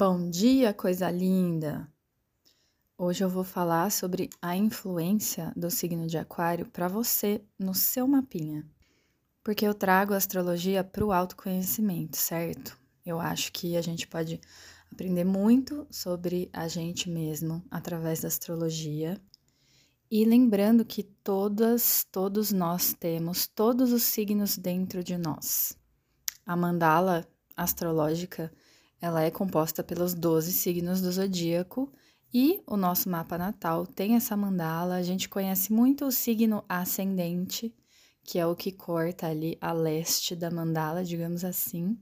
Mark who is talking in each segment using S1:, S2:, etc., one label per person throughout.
S1: Bom dia, coisa linda! Hoje eu vou falar sobre a influência do signo de Aquário para você no seu mapinha. Porque eu trago a astrologia para o autoconhecimento, certo? Eu acho que a gente pode aprender muito sobre a gente mesmo através da astrologia. E lembrando que todas, todos nós temos todos os signos dentro de nós. A mandala astrológica ela é composta pelos 12 signos do zodíaco e o nosso mapa natal tem essa mandala. A gente conhece muito o signo ascendente, que é o que corta ali a leste da mandala, digamos assim.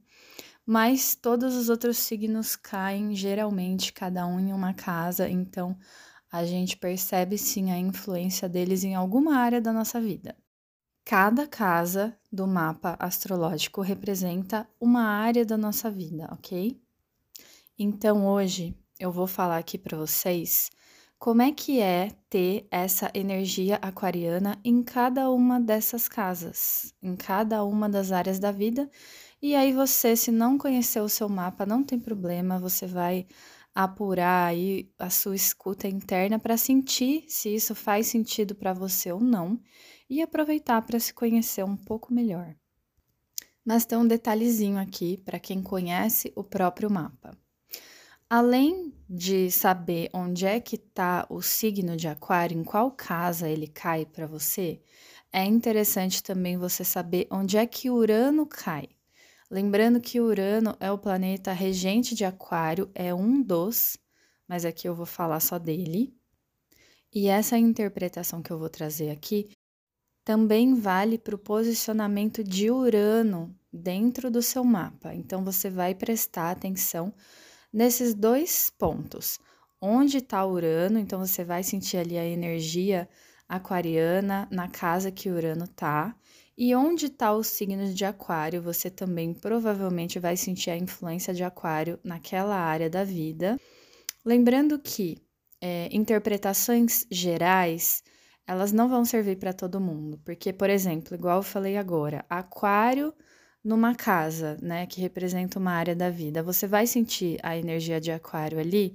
S1: Mas todos os outros signos caem geralmente cada um em uma casa, então a gente percebe sim a influência deles em alguma área da nossa vida. Cada casa do mapa astrológico representa uma área da nossa vida, ok? Então hoje eu vou falar aqui para vocês como é que é ter essa energia aquariana em cada uma dessas casas, em cada uma das áreas da vida. E aí você, se não conhecer o seu mapa, não tem problema, você vai apurar aí a sua escuta interna para sentir se isso faz sentido para você ou não e aproveitar para se conhecer um pouco melhor. Mas tem um detalhezinho aqui para quem conhece o próprio mapa. Além de saber onde é que está o signo de Aquário, em qual casa ele cai para você, é interessante também você saber onde é que Urano cai. Lembrando que Urano é o planeta regente de Aquário, é um dos, mas aqui eu vou falar só dele. E essa interpretação que eu vou trazer aqui também vale para o posicionamento de Urano dentro do seu mapa. Então você vai prestar atenção nesses dois pontos. Onde está Urano, então você vai sentir ali a energia aquariana na casa que Urano está. E onde está o signo de Aquário, você também provavelmente vai sentir a influência de Aquário naquela área da vida. Lembrando que é, interpretações gerais elas não vão servir para todo mundo, porque, por exemplo, igual eu falei agora, Aquário numa casa, né, que representa uma área da vida, você vai sentir a energia de aquário ali?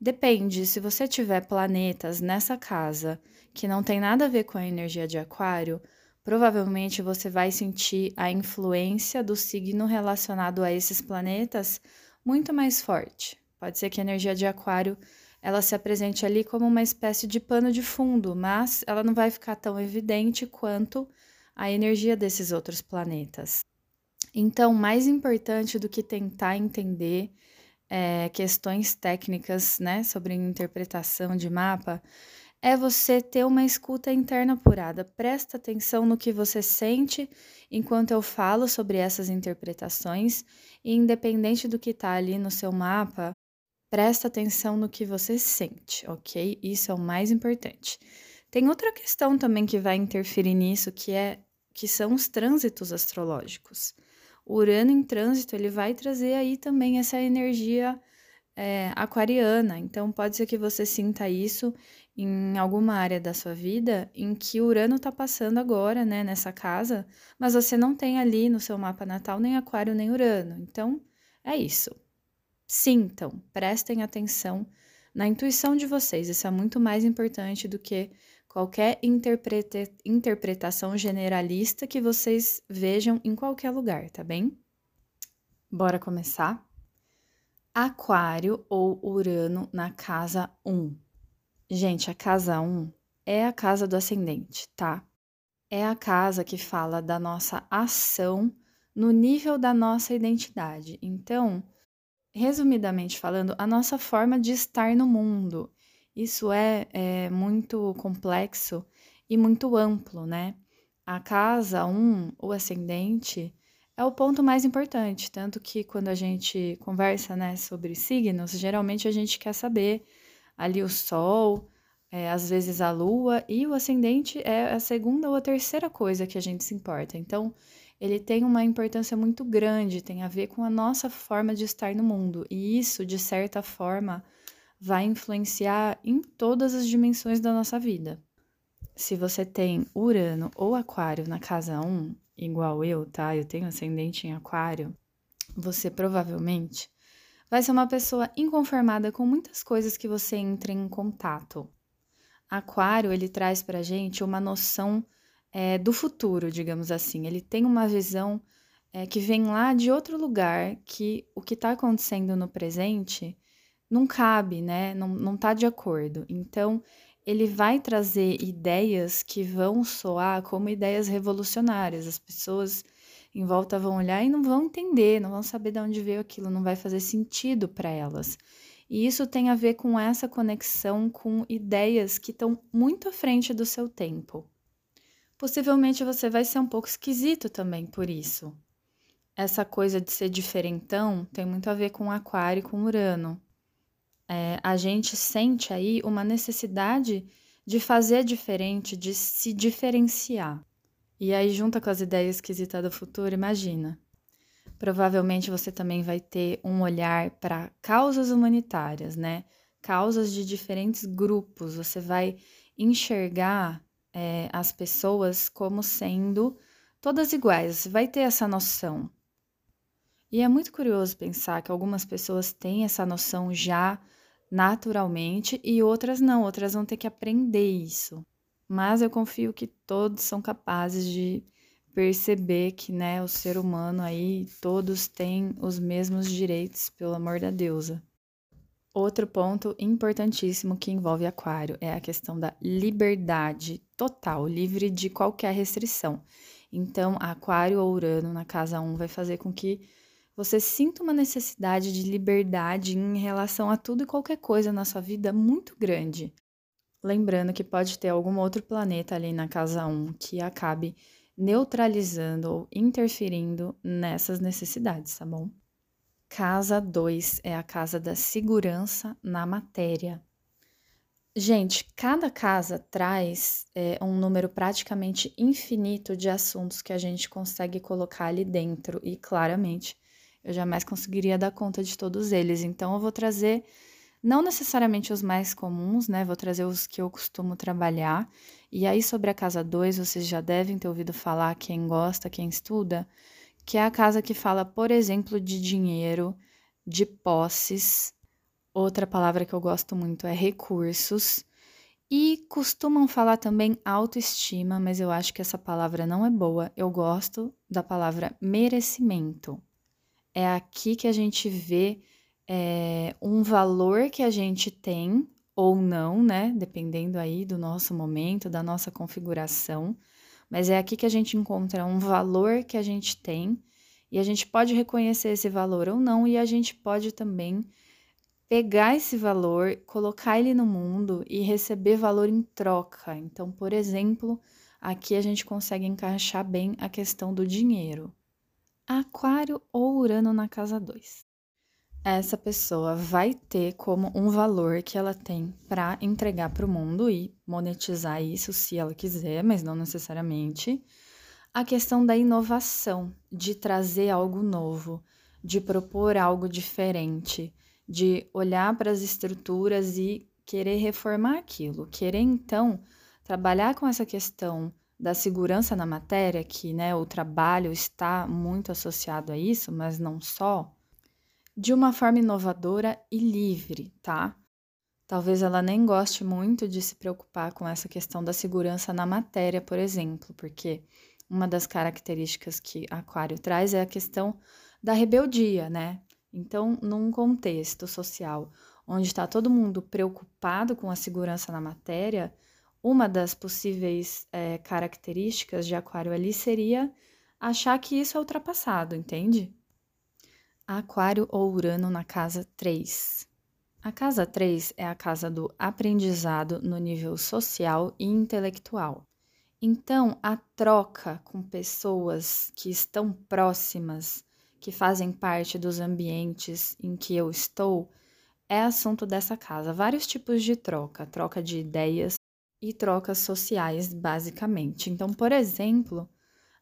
S1: Depende, se você tiver planetas nessa casa que não tem nada a ver com a energia de aquário, provavelmente você vai sentir a influência do signo relacionado a esses planetas muito mais forte. Pode ser que a energia de aquário ela se apresente ali como uma espécie de pano de fundo, mas ela não vai ficar tão evidente quanto a energia desses outros planetas. Então, mais importante do que tentar entender é, questões técnicas, né, sobre interpretação de mapa, é você ter uma escuta interna apurada. Presta atenção no que você sente enquanto eu falo sobre essas interpretações, e independente do que está ali no seu mapa, presta atenção no que você sente, ok? Isso é o mais importante. Tem outra questão também que vai interferir nisso, que é que são os trânsitos astrológicos. Urano em trânsito, ele vai trazer aí também essa energia é, aquariana. Então, pode ser que você sinta isso em alguma área da sua vida em que Urano está passando agora, né, nessa casa, mas você não tem ali no seu mapa natal nem Aquário nem Urano. Então, é isso. Sintam, prestem atenção na intuição de vocês. Isso é muito mais importante do que qualquer interpreta interpretação generalista que vocês vejam em qualquer lugar, tá bem? Bora começar? Aquário ou Urano na casa 1. Gente, a casa 1 é a casa do ascendente, tá? É a casa que fala da nossa ação no nível da nossa identidade. Então, resumidamente falando, a nossa forma de estar no mundo isso é, é muito complexo e muito amplo, né? A casa 1, um, o ascendente, é o ponto mais importante, tanto que quando a gente conversa, né, sobre signos, geralmente a gente quer saber ali o sol, é, às vezes a lua, e o ascendente é a segunda ou a terceira coisa que a gente se importa. Então, ele tem uma importância muito grande, tem a ver com a nossa forma de estar no mundo, e isso, de certa forma, vai influenciar em todas as dimensões da nossa vida. Se você tem Urano ou Aquário na casa 1, igual eu, tá? Eu tenho ascendente em Aquário, você provavelmente vai ser uma pessoa inconformada com muitas coisas que você entra em contato. Aquário, ele traz pra gente uma noção é, do futuro, digamos assim. Ele tem uma visão é, que vem lá de outro lugar, que o que está acontecendo no presente não cabe, né? Não, não tá de acordo. Então, ele vai trazer ideias que vão soar como ideias revolucionárias. As pessoas em volta vão olhar e não vão entender, não vão saber de onde veio aquilo, não vai fazer sentido para elas. E isso tem a ver com essa conexão com ideias que estão muito à frente do seu tempo. Possivelmente você vai ser um pouco esquisito também por isso. Essa coisa de ser diferentão tem muito a ver com Aquário e com Urano. É, a gente sente aí uma necessidade de fazer diferente, de se diferenciar. E aí, junta com as ideias esquisitas do futuro, imagina. Provavelmente você também vai ter um olhar para causas humanitárias, né? Causas de diferentes grupos. Você vai enxergar é, as pessoas como sendo todas iguais. Você vai ter essa noção. E é muito curioso pensar que algumas pessoas têm essa noção já naturalmente e outras não, outras vão ter que aprender isso mas eu confio que todos são capazes de perceber que, né, o ser humano aí, todos têm os mesmos direitos, pelo amor da deusa. Outro ponto importantíssimo que envolve Aquário é a questão da liberdade total, livre de qualquer restrição. Então, Aquário ou Urano na casa 1 vai fazer com que você sinta uma necessidade de liberdade em relação a tudo e qualquer coisa na sua vida muito grande. Lembrando que pode ter algum outro planeta ali na casa 1 que acabe neutralizando ou interferindo nessas necessidades, tá bom? Casa 2 é a casa da segurança na matéria. Gente, cada casa traz é, um número praticamente infinito de assuntos que a gente consegue colocar ali dentro, e claramente eu jamais conseguiria dar conta de todos eles. Então, eu vou trazer não necessariamente os mais comuns, né? Vou trazer os que eu costumo trabalhar. E aí, sobre a casa 2, vocês já devem ter ouvido falar, quem gosta, quem estuda, que é a casa que fala, por exemplo, de dinheiro, de posses. Outra palavra que eu gosto muito é recursos. E costumam falar também autoestima, mas eu acho que essa palavra não é boa. Eu gosto da palavra merecimento. É aqui que a gente vê é, um valor que a gente tem ou não, né? Dependendo aí do nosso momento, da nossa configuração. Mas é aqui que a gente encontra um valor que a gente tem e a gente pode reconhecer esse valor ou não, e a gente pode também pegar esse valor, colocar ele no mundo e receber valor em troca. Então, por exemplo, aqui a gente consegue encaixar bem a questão do dinheiro. Aquário ou Urano na casa 2 essa pessoa vai ter como um valor que ela tem para entregar para o mundo e monetizar isso se ela quiser, mas não necessariamente. A questão da inovação, de trazer algo novo, de propor algo diferente, de olhar para as estruturas e querer reformar aquilo, querer então trabalhar com essa questão da segurança na matéria, que né, o trabalho está muito associado a isso, mas não só de uma forma inovadora e livre, tá? Talvez ela nem goste muito de se preocupar com essa questão da segurança na matéria, por exemplo, porque uma das características que Aquário traz é a questão da rebeldia, né? Então, num contexto social onde está todo mundo preocupado com a segurança na matéria, uma das possíveis é, características de Aquário ali seria achar que isso é ultrapassado, entende? Aquário ou Urano na casa 3. A casa 3 é a casa do aprendizado no nível social e intelectual. Então, a troca com pessoas que estão próximas, que fazem parte dos ambientes em que eu estou, é assunto dessa casa. Vários tipos de troca, troca de ideias e trocas sociais, basicamente. Então, por exemplo,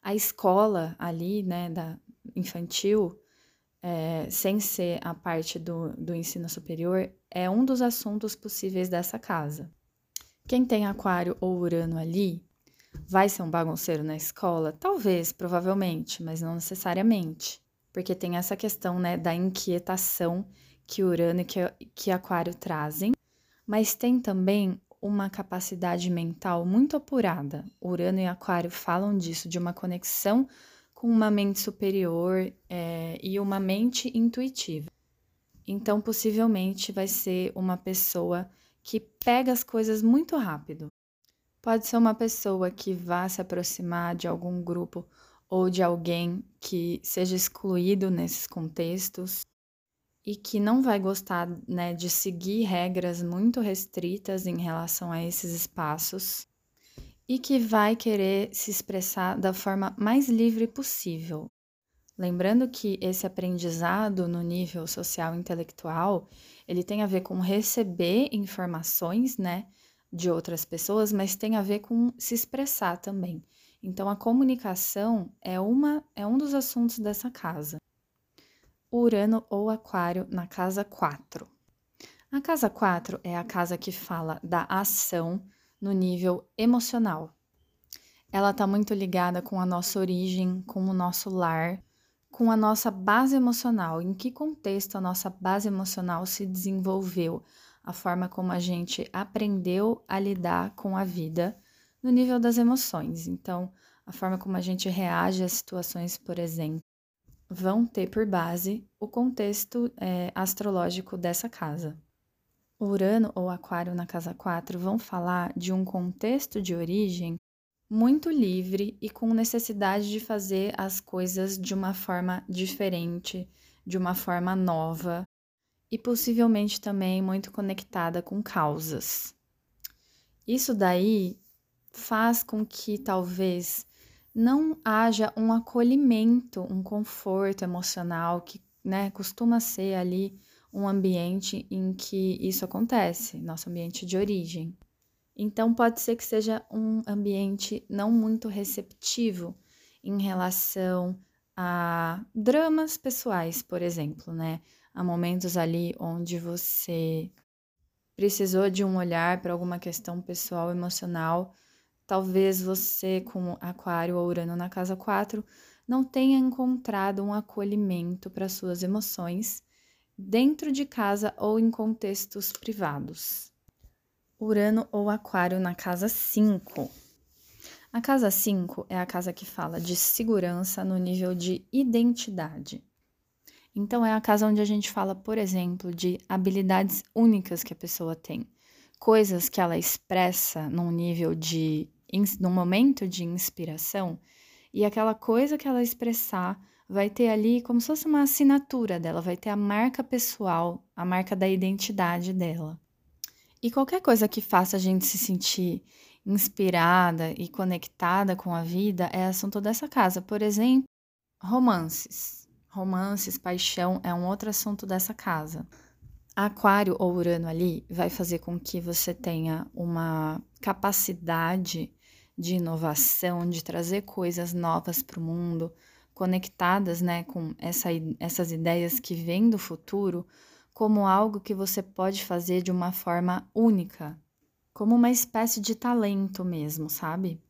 S1: a escola ali, né, da infantil, é, sem ser a parte do, do ensino superior, é um dos assuntos possíveis dessa casa. Quem tem Aquário ou Urano ali vai ser um bagunceiro na escola? Talvez, provavelmente, mas não necessariamente, porque tem essa questão né, da inquietação que Urano e que, que Aquário trazem, mas tem também uma capacidade mental muito apurada. Urano e Aquário falam disso, de uma conexão com uma mente superior é, e uma mente intuitiva. Então, possivelmente, vai ser uma pessoa que pega as coisas muito rápido. Pode ser uma pessoa que vá se aproximar de algum grupo ou de alguém que seja excluído nesses contextos e que não vai gostar né, de seguir regras muito restritas em relação a esses espaços e que vai querer se expressar da forma mais livre possível. Lembrando que esse aprendizado no nível social intelectual, ele tem a ver com receber informações, né, de outras pessoas, mas tem a ver com se expressar também. Então a comunicação é uma é um dos assuntos dessa casa. Urano ou Aquário na casa 4. A casa 4 é a casa que fala da ação no nível emocional. Ela está muito ligada com a nossa origem, com o nosso lar, com a nossa base emocional, em que contexto a nossa base emocional se desenvolveu, a forma como a gente aprendeu a lidar com a vida no nível das emoções. Então, a forma como a gente reage às situações, por exemplo, vão ter por base o contexto é, astrológico dessa casa. Urano ou Aquário na casa 4 vão falar de um contexto de origem muito livre e com necessidade de fazer as coisas de uma forma diferente, de uma forma nova e possivelmente também muito conectada com causas. Isso daí faz com que talvez não haja um acolhimento, um conforto emocional que né, costuma ser ali um ambiente em que isso acontece, nosso ambiente de origem. Então, pode ser que seja um ambiente não muito receptivo em relação a dramas pessoais, por exemplo, né? Há momentos ali onde você precisou de um olhar para alguma questão pessoal, emocional. Talvez você, com Aquário ou Urano na casa 4, não tenha encontrado um acolhimento para suas emoções dentro de casa ou em contextos privados. Urano ou Aquário na casa 5. A casa 5 é a casa que fala de segurança no nível de identidade. Então, é a casa onde a gente fala, por exemplo, de habilidades únicas que a pessoa tem, coisas que ela expressa num nível de. Num momento de inspiração, e aquela coisa que ela expressar vai ter ali como se fosse uma assinatura dela, vai ter a marca pessoal, a marca da identidade dela. E qualquer coisa que faça a gente se sentir inspirada e conectada com a vida é assunto dessa casa. Por exemplo, romances. Romances, paixão é um outro assunto dessa casa. Aquário ou Urano ali vai fazer com que você tenha uma capacidade de inovação, de trazer coisas novas para o mundo, conectadas né, com essa, essas ideias que vêm do futuro, como algo que você pode fazer de uma forma única, como uma espécie de talento mesmo, sabe?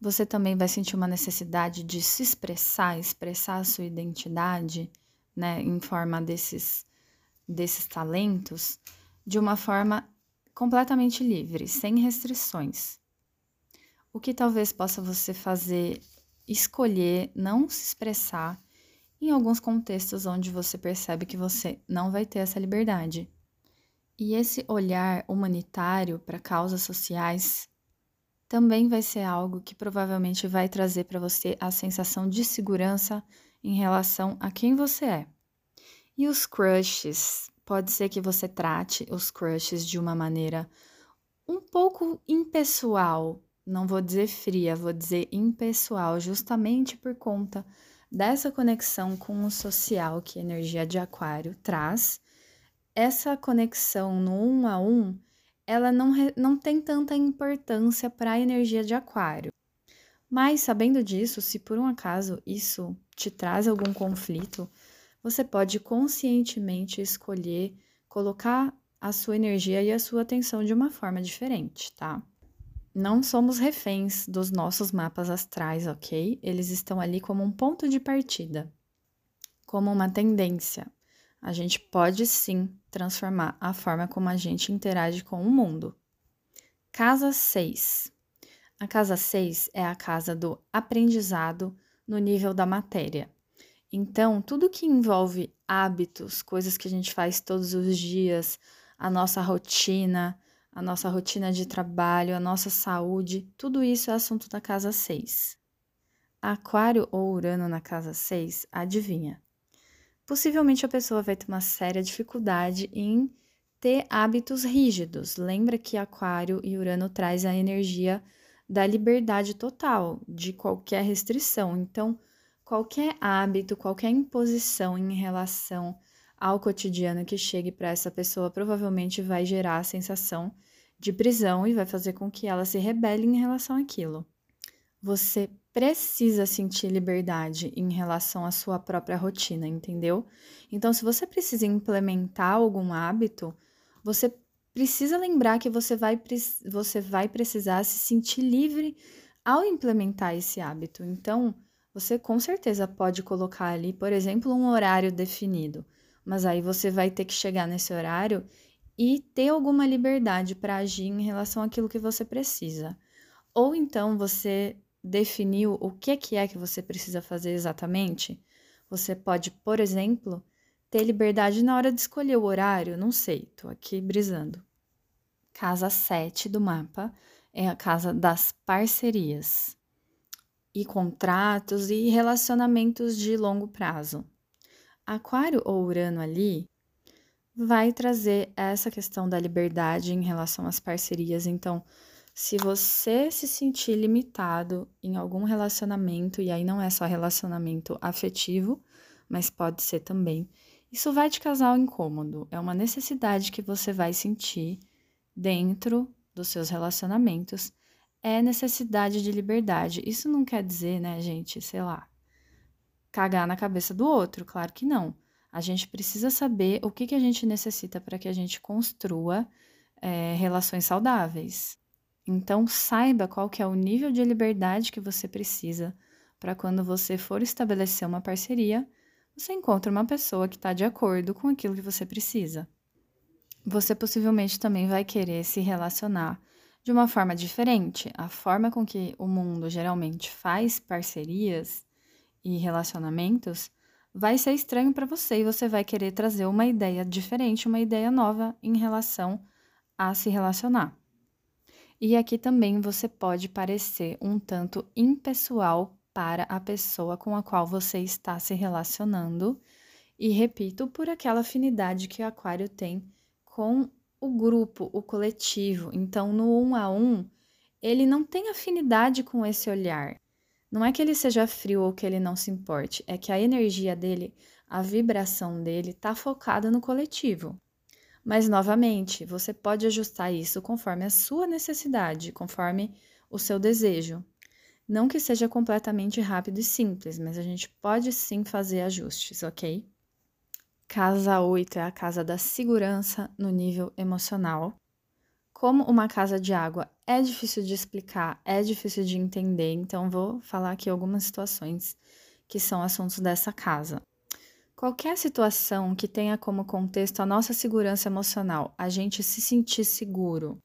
S1: Você também vai sentir uma necessidade de se expressar, expressar a sua identidade, né, em forma desses desses talentos, de uma forma completamente livre, sem restrições. O que talvez possa você fazer escolher não se expressar em alguns contextos onde você percebe que você não vai ter essa liberdade. E esse olhar humanitário para causas sociais também vai ser algo que provavelmente vai trazer para você a sensação de segurança em relação a quem você é. E os crushes? Pode ser que você trate os crushes de uma maneira um pouco impessoal, não vou dizer fria, vou dizer impessoal, justamente por conta dessa conexão com o social que a energia de Aquário traz. Essa conexão no um a um, ela não, não tem tanta importância para a energia de Aquário. Mas sabendo disso, se por um acaso isso te traz algum conflito, você pode conscientemente escolher colocar a sua energia e a sua atenção de uma forma diferente, tá? Não somos reféns dos nossos mapas astrais, ok? Eles estão ali como um ponto de partida, como uma tendência. A gente pode sim transformar a forma como a gente interage com o mundo. Casa 6. A casa 6 é a casa do aprendizado no nível da matéria. Então, tudo que envolve hábitos, coisas que a gente faz todos os dias, a nossa rotina, a nossa rotina de trabalho, a nossa saúde, tudo isso é assunto da casa 6. Aquário ou Urano na casa 6, adivinha? Possivelmente a pessoa vai ter uma séria dificuldade em ter hábitos rígidos. Lembra que Aquário e Urano traz a energia da liberdade total, de qualquer restrição. Então, qualquer hábito, qualquer imposição em relação ao cotidiano que chegue para essa pessoa provavelmente vai gerar a sensação de prisão e vai fazer com que ela se rebele em relação àquilo. Você precisa sentir liberdade em relação à sua própria rotina, entendeu? Então, se você precisa implementar algum hábito, você precisa lembrar que você vai, você vai precisar se sentir livre ao implementar esse hábito. Então, você com certeza pode colocar ali, por exemplo, um horário definido, mas aí você vai ter que chegar nesse horário e ter alguma liberdade para agir em relação àquilo que você precisa. Ou então você definiu o que é que é que você precisa fazer exatamente. Você pode, por exemplo, ter liberdade na hora de escolher o horário, não sei, tô aqui brisando. Casa 7 do mapa é a casa das parcerias e contratos e relacionamentos de longo prazo. Aquário ou Urano ali vai trazer essa questão da liberdade em relação às parcerias. Então, se você se sentir limitado em algum relacionamento, e aí não é só relacionamento afetivo, mas pode ser também, isso vai te causar um incômodo, é uma necessidade que você vai sentir dentro dos seus relacionamentos, é necessidade de liberdade. Isso não quer dizer, né, gente, sei lá, cagar na cabeça do outro, claro que não. A gente precisa saber o que, que a gente necessita para que a gente construa é, relações saudáveis. Então, saiba qual que é o nível de liberdade que você precisa para quando você for estabelecer uma parceria, você encontra uma pessoa que está de acordo com aquilo que você precisa. Você possivelmente também vai querer se relacionar de uma forma diferente. A forma com que o mundo geralmente faz parcerias e relacionamentos vai ser estranho para você e você vai querer trazer uma ideia diferente, uma ideia nova em relação a se relacionar. E aqui também você pode parecer um tanto impessoal para a pessoa com a qual você está se relacionando. E repito, por aquela afinidade que o Aquário tem com o grupo, o coletivo. Então, no um a um, ele não tem afinidade com esse olhar. Não é que ele seja frio ou que ele não se importe, é que a energia dele, a vibração dele está focada no coletivo. Mas, novamente, você pode ajustar isso conforme a sua necessidade, conforme o seu desejo. Não que seja completamente rápido e simples, mas a gente pode sim fazer ajustes, ok? Casa 8 é a casa da segurança no nível emocional. Como uma casa de água é difícil de explicar, é difícil de entender, então vou falar aqui algumas situações que são assuntos dessa casa. Qualquer situação que tenha como contexto a nossa segurança emocional, a gente se sentir seguro.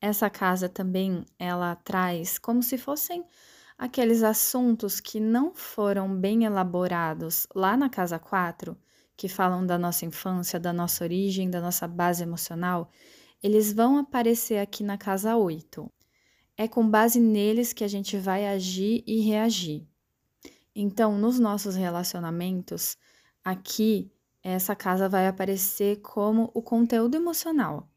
S1: Essa casa também ela traz como se fossem aqueles assuntos que não foram bem elaborados lá na casa 4, que falam da nossa infância, da nossa origem, da nossa base emocional, eles vão aparecer aqui na casa 8. É com base neles que a gente vai agir e reagir. Então, nos nossos relacionamentos, aqui essa casa vai aparecer como o conteúdo emocional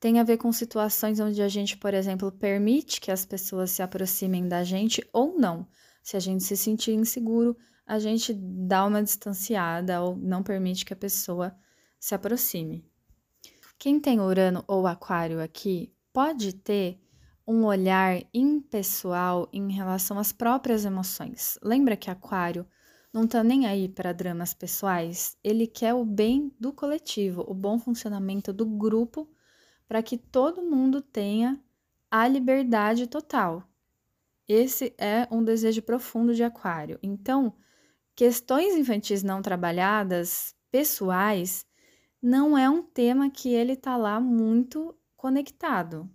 S1: tem a ver com situações onde a gente, por exemplo, permite que as pessoas se aproximem da gente ou não. Se a gente se sentir inseguro, a gente dá uma distanciada ou não permite que a pessoa se aproxime. Quem tem Urano ou Aquário aqui pode ter um olhar impessoal em relação às próprias emoções. Lembra que Aquário não tá nem aí para dramas pessoais? Ele quer o bem do coletivo, o bom funcionamento do grupo para que todo mundo tenha a liberdade total. Esse é um desejo profundo de Aquário. Então, questões infantis não trabalhadas pessoais, não é um tema que ele tá lá muito conectado.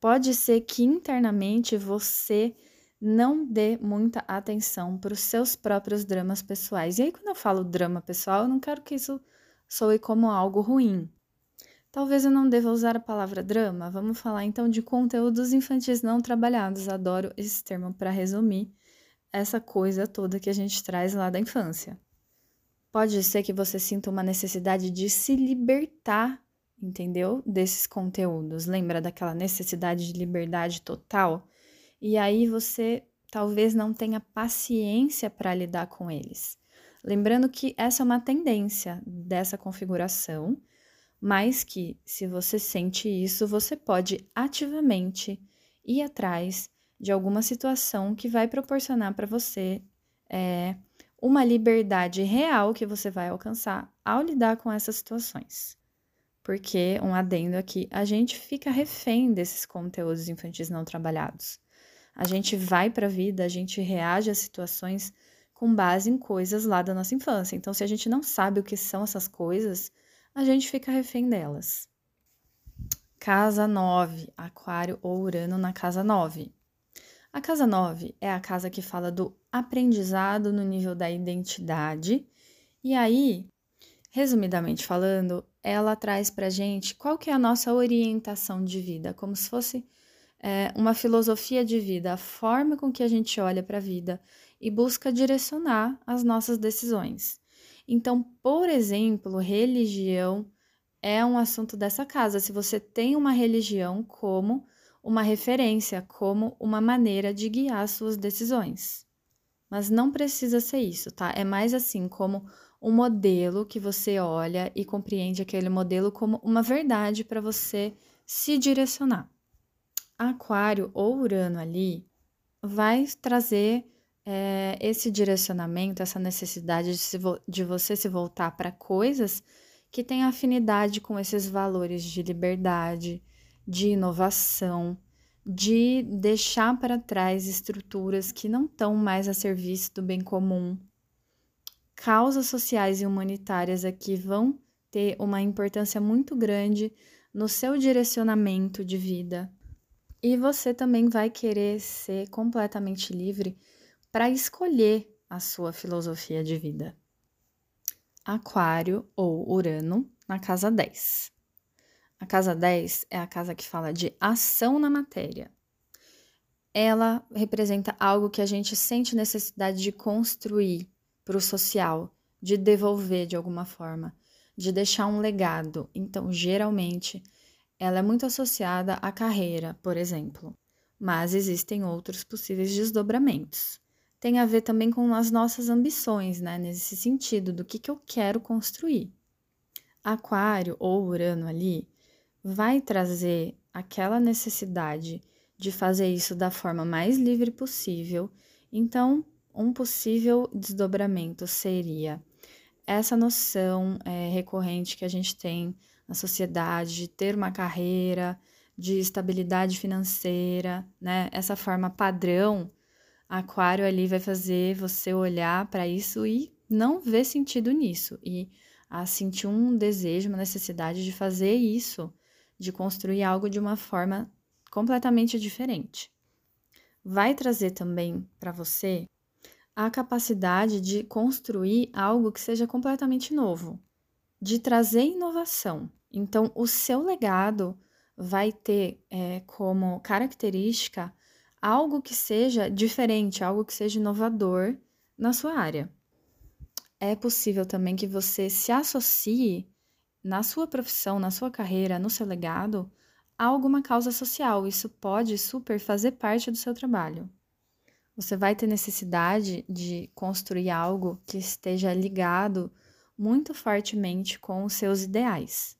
S1: Pode ser que internamente você não dê muita atenção para os seus próprios dramas pessoais. E aí, quando eu falo drama pessoal, eu não quero que isso soe como algo ruim. Talvez eu não deva usar a palavra drama. Vamos falar então de conteúdos infantis não trabalhados. Adoro esse termo para resumir essa coisa toda que a gente traz lá da infância. Pode ser que você sinta uma necessidade de se libertar, entendeu? Desses conteúdos. Lembra daquela necessidade de liberdade total? E aí você talvez não tenha paciência para lidar com eles. Lembrando que essa é uma tendência dessa configuração, mas que se você sente isso, você pode ativamente ir atrás de alguma situação que vai proporcionar para você é, uma liberdade real que você vai alcançar ao lidar com essas situações. Porque, um adendo aqui, a gente fica refém desses conteúdos infantis não trabalhados. A gente vai para a vida, a gente reage às situações com base em coisas lá da nossa infância. Então, se a gente não sabe o que são essas coisas, a gente fica refém delas. Casa 9, Aquário ou Urano na casa 9. A casa 9 é a casa que fala do aprendizado no nível da identidade. E aí, resumidamente falando, ela traz para gente qual que é a nossa orientação de vida, como se fosse é, uma filosofia de vida, a forma com que a gente olha para a vida e busca direcionar as nossas decisões. Então, por exemplo, religião é um assunto dessa casa. Se você tem uma religião como uma referência como uma maneira de guiar suas decisões. Mas não precisa ser isso, tá? É mais assim como um modelo que você olha e compreende aquele modelo como uma verdade para você se direcionar. Aquário ou Urano ali vai trazer é, esse direcionamento, essa necessidade de, se, de você se voltar para coisas que têm afinidade com esses valores de liberdade, de inovação, de deixar para trás estruturas que não estão mais a serviço do bem comum. Causas sociais e humanitárias aqui vão ter uma importância muito grande no seu direcionamento de vida. E você também vai querer ser completamente livre para escolher a sua filosofia de vida. Aquário ou Urano na casa 10. A casa 10 é a casa que fala de ação na matéria. Ela representa algo que a gente sente necessidade de construir para o social, de devolver de alguma forma, de deixar um legado. Então, geralmente, ela é muito associada à carreira, por exemplo, mas existem outros possíveis desdobramentos. Tem a ver também com as nossas ambições, né? Nesse sentido, do que, que eu quero construir. Aquário ou Urano ali vai trazer aquela necessidade de fazer isso da forma mais livre possível. Então, um possível desdobramento seria essa noção é, recorrente que a gente tem na sociedade de ter uma carreira, de estabilidade financeira, né? Essa forma padrão, aquário ali vai fazer você olhar para isso e não ver sentido nisso e a sentir um desejo, uma necessidade de fazer isso de construir algo de uma forma completamente diferente. Vai trazer também para você a capacidade de construir algo que seja completamente novo, de trazer inovação. Então, o seu legado vai ter é, como característica algo que seja diferente, algo que seja inovador na sua área. É possível também que você se associe na sua profissão, na sua carreira, no seu legado, há alguma causa social. Isso pode super fazer parte do seu trabalho. Você vai ter necessidade de construir algo que esteja ligado muito fortemente com os seus ideais.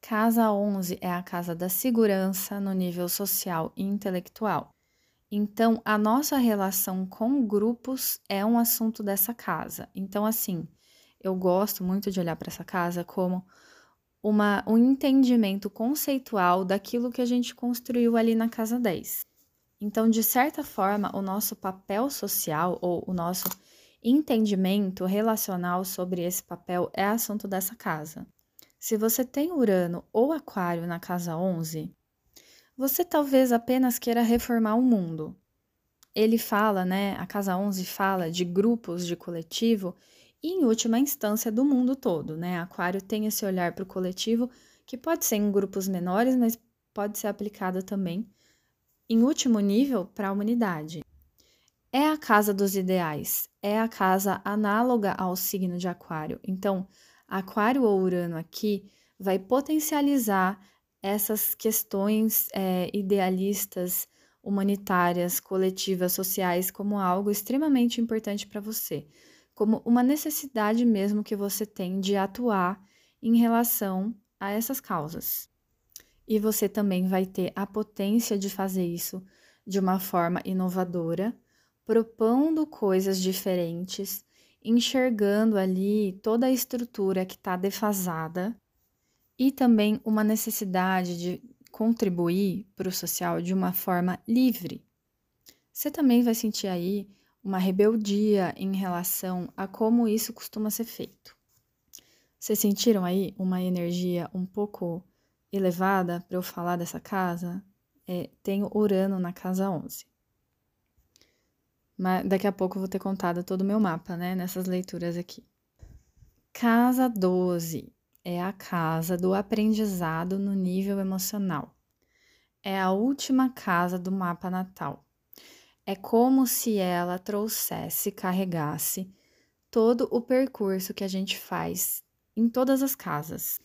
S1: Casa 11 é a casa da segurança no nível social e intelectual. Então, a nossa relação com grupos é um assunto dessa casa. Então, assim, eu gosto muito de olhar para essa casa como uma, um entendimento conceitual daquilo que a gente construiu ali na casa 10. Então, de certa forma, o nosso papel social ou o nosso Entendimento relacional sobre esse papel é assunto dessa casa. Se você tem Urano ou Aquário na casa 11, você talvez apenas queira reformar o mundo. Ele fala, né? A casa 11 fala de grupos de coletivo e, em última instância, do mundo todo, né? Aquário tem esse olhar para o coletivo que pode ser em grupos menores, mas pode ser aplicado também, em último nível, para a humanidade. É a casa dos ideais, é a casa análoga ao signo de Aquário. Então, Aquário ou Urano aqui vai potencializar essas questões é, idealistas, humanitárias, coletivas, sociais, como algo extremamente importante para você, como uma necessidade mesmo que você tem de atuar em relação a essas causas. E você também vai ter a potência de fazer isso de uma forma inovadora, propondo coisas diferentes, enxergando ali toda a estrutura que está defasada e também uma necessidade de contribuir para o social de uma forma livre. Você também vai sentir aí uma rebeldia em relação a como isso costuma ser feito. Vocês sentiram aí uma energia um pouco elevada para eu falar dessa casa? É, tenho Urano na casa 11. Mas daqui a pouco eu vou ter contado todo o meu mapa, né? Nessas leituras aqui. Casa 12 é a casa do aprendizado no nível emocional. É a última casa do mapa natal. É como se ela trouxesse, carregasse todo o percurso que a gente faz em todas as casas.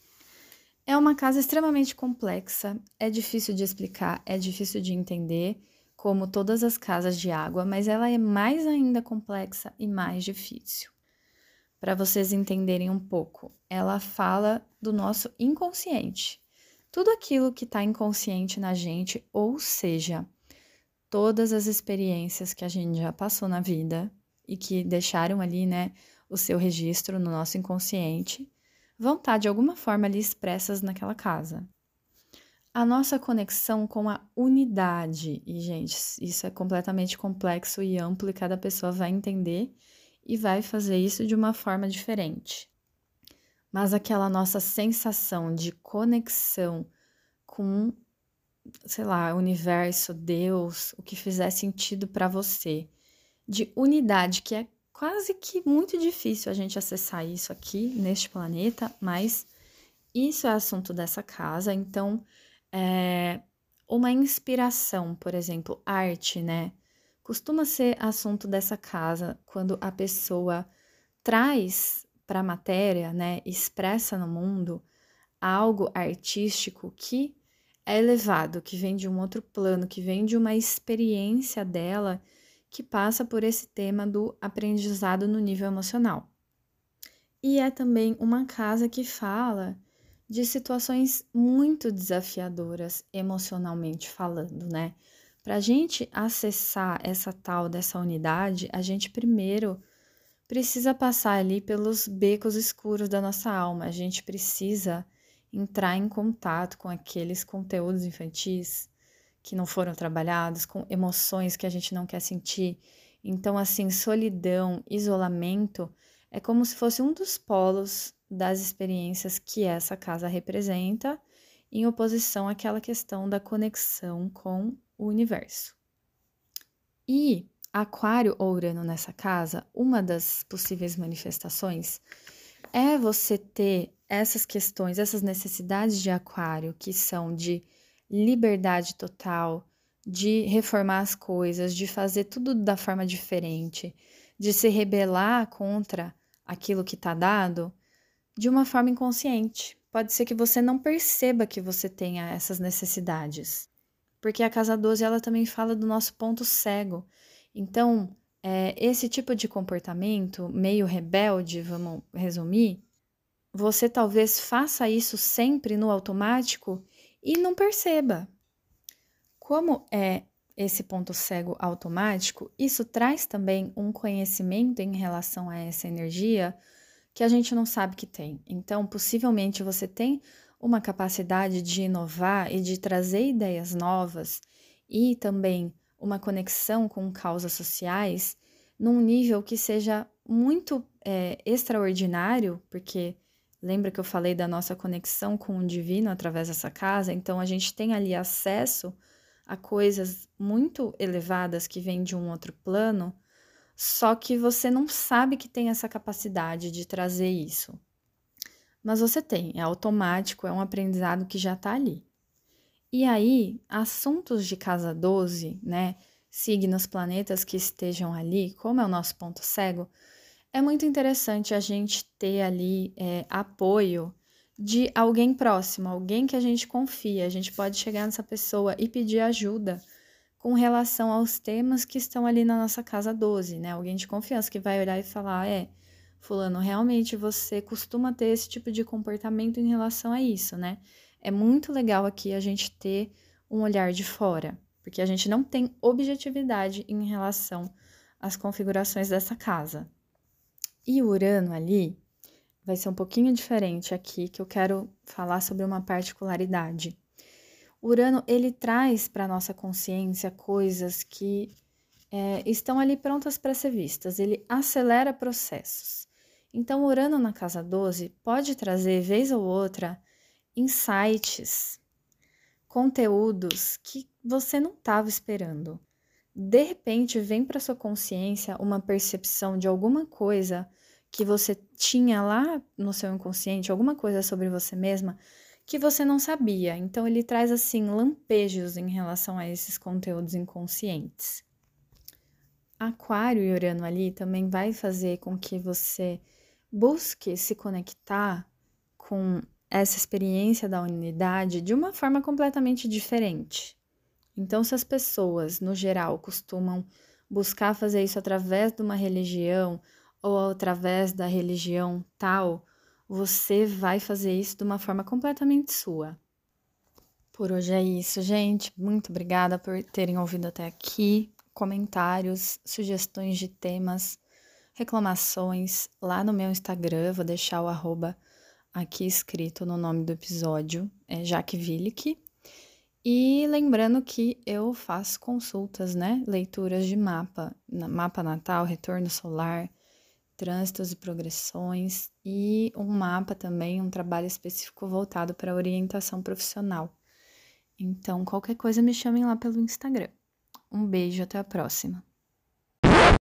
S1: É uma casa extremamente complexa, é difícil de explicar, é difícil de entender, como todas as casas de água, mas ela é mais ainda complexa e mais difícil. Para vocês entenderem um pouco, ela fala do nosso inconsciente. Tudo aquilo que está inconsciente na gente, ou seja, todas as experiências que a gente já passou na vida e que deixaram ali, né, o seu registro no nosso inconsciente, vão estar de alguma forma ali expressas naquela casa. A nossa conexão com a unidade, e gente, isso é completamente complexo e amplo e cada pessoa vai entender e vai fazer isso de uma forma diferente. Mas aquela nossa sensação de conexão com, sei lá, universo, Deus, o que fizer sentido para você, de unidade que é quase que muito difícil a gente acessar isso aqui neste planeta, mas isso é assunto dessa casa, então é uma inspiração, por exemplo, arte, né? Costuma ser assunto dessa casa quando a pessoa traz para a matéria, né, expressa no mundo algo artístico que é elevado, que vem de um outro plano, que vem de uma experiência dela que passa por esse tema do aprendizado no nível emocional. E é também uma casa que fala de situações muito desafiadoras emocionalmente falando, né? Para a gente acessar essa tal dessa unidade, a gente primeiro precisa passar ali pelos becos escuros da nossa alma, a gente precisa entrar em contato com aqueles conteúdos infantis que não foram trabalhados, com emoções que a gente não quer sentir. Então, assim, solidão, isolamento é como se fosse um dos polos das experiências que essa casa representa, em oposição àquela questão da conexão com o universo. E Aquário ou Urano nessa casa, uma das possíveis manifestações é você ter essas questões, essas necessidades de Aquário que são de liberdade total, de reformar as coisas, de fazer tudo da forma diferente, de se rebelar contra aquilo que está dado de uma forma inconsciente. Pode ser que você não perceba que você tenha essas necessidades, porque a casa 12 ela também fala do nosso ponto cego. Então, é, esse tipo de comportamento meio rebelde, vamos resumir, você talvez faça isso sempre no automático e não perceba. Como é esse ponto cego automático, isso traz também um conhecimento em relação a essa energia que a gente não sabe que tem. Então, possivelmente você tem uma capacidade de inovar e de trazer ideias novas e também uma conexão com causas sociais num nível que seja muito é, extraordinário, porque lembra que eu falei da nossa conexão com o divino através dessa casa? Então a gente tem ali acesso a coisas muito elevadas que vêm de um outro plano, só que você não sabe que tem essa capacidade de trazer isso. Mas você tem, é automático, é um aprendizado que já está ali. E aí, assuntos de casa 12, né? Signos, planetas que estejam ali, como é o nosso ponto cego, é muito interessante a gente ter ali é, apoio de alguém próximo, alguém que a gente confia. A gente pode chegar nessa pessoa e pedir ajuda com relação aos temas que estão ali na nossa casa 12, né? Alguém de confiança que vai olhar e falar: é, Fulano, realmente você costuma ter esse tipo de comportamento em relação a isso, né? É muito legal aqui a gente ter um olhar de fora, porque a gente não tem objetividade em relação às configurações dessa casa. E Urano ali, vai ser um pouquinho diferente aqui, que eu quero falar sobre uma particularidade. Urano, ele traz para nossa consciência coisas que é, estão ali prontas para ser vistas, ele acelera processos. Então, Urano na casa 12 pode trazer, vez ou outra, insights, conteúdos que você não estava esperando. De repente, vem para sua consciência uma percepção de alguma coisa que você tinha lá no seu inconsciente, alguma coisa sobre você mesma que você não sabia. Então ele traz assim lampejos em relação a esses conteúdos inconscientes. Aquário e Urano ali também vai fazer com que você busque se conectar com essa experiência da unidade de uma forma completamente diferente. Então, se as pessoas, no geral, costumam buscar fazer isso através de uma religião ou através da religião tal, você vai fazer isso de uma forma completamente sua. Por hoje é isso, gente. Muito obrigada por terem ouvido até aqui. Comentários, sugestões de temas, reclamações lá no meu Instagram. Vou deixar o arroba aqui escrito no nome do episódio, é Jaque Villick. E lembrando que eu faço consultas, né? Leituras de mapa, mapa natal, retorno solar, trânsitos e progressões e um mapa também, um trabalho específico voltado para orientação profissional. Então, qualquer coisa me chamem lá pelo Instagram. Um beijo, até a próxima.